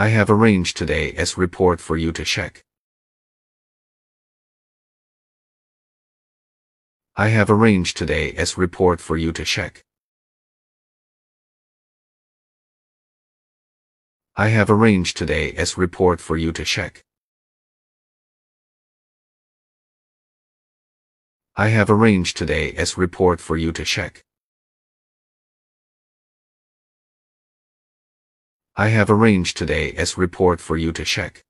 I have arranged today as report for you to check. I have arranged today as report for you to check. I have arranged today as report for you to check. I have arranged today as report for you to check. I have arranged today as report for you to check.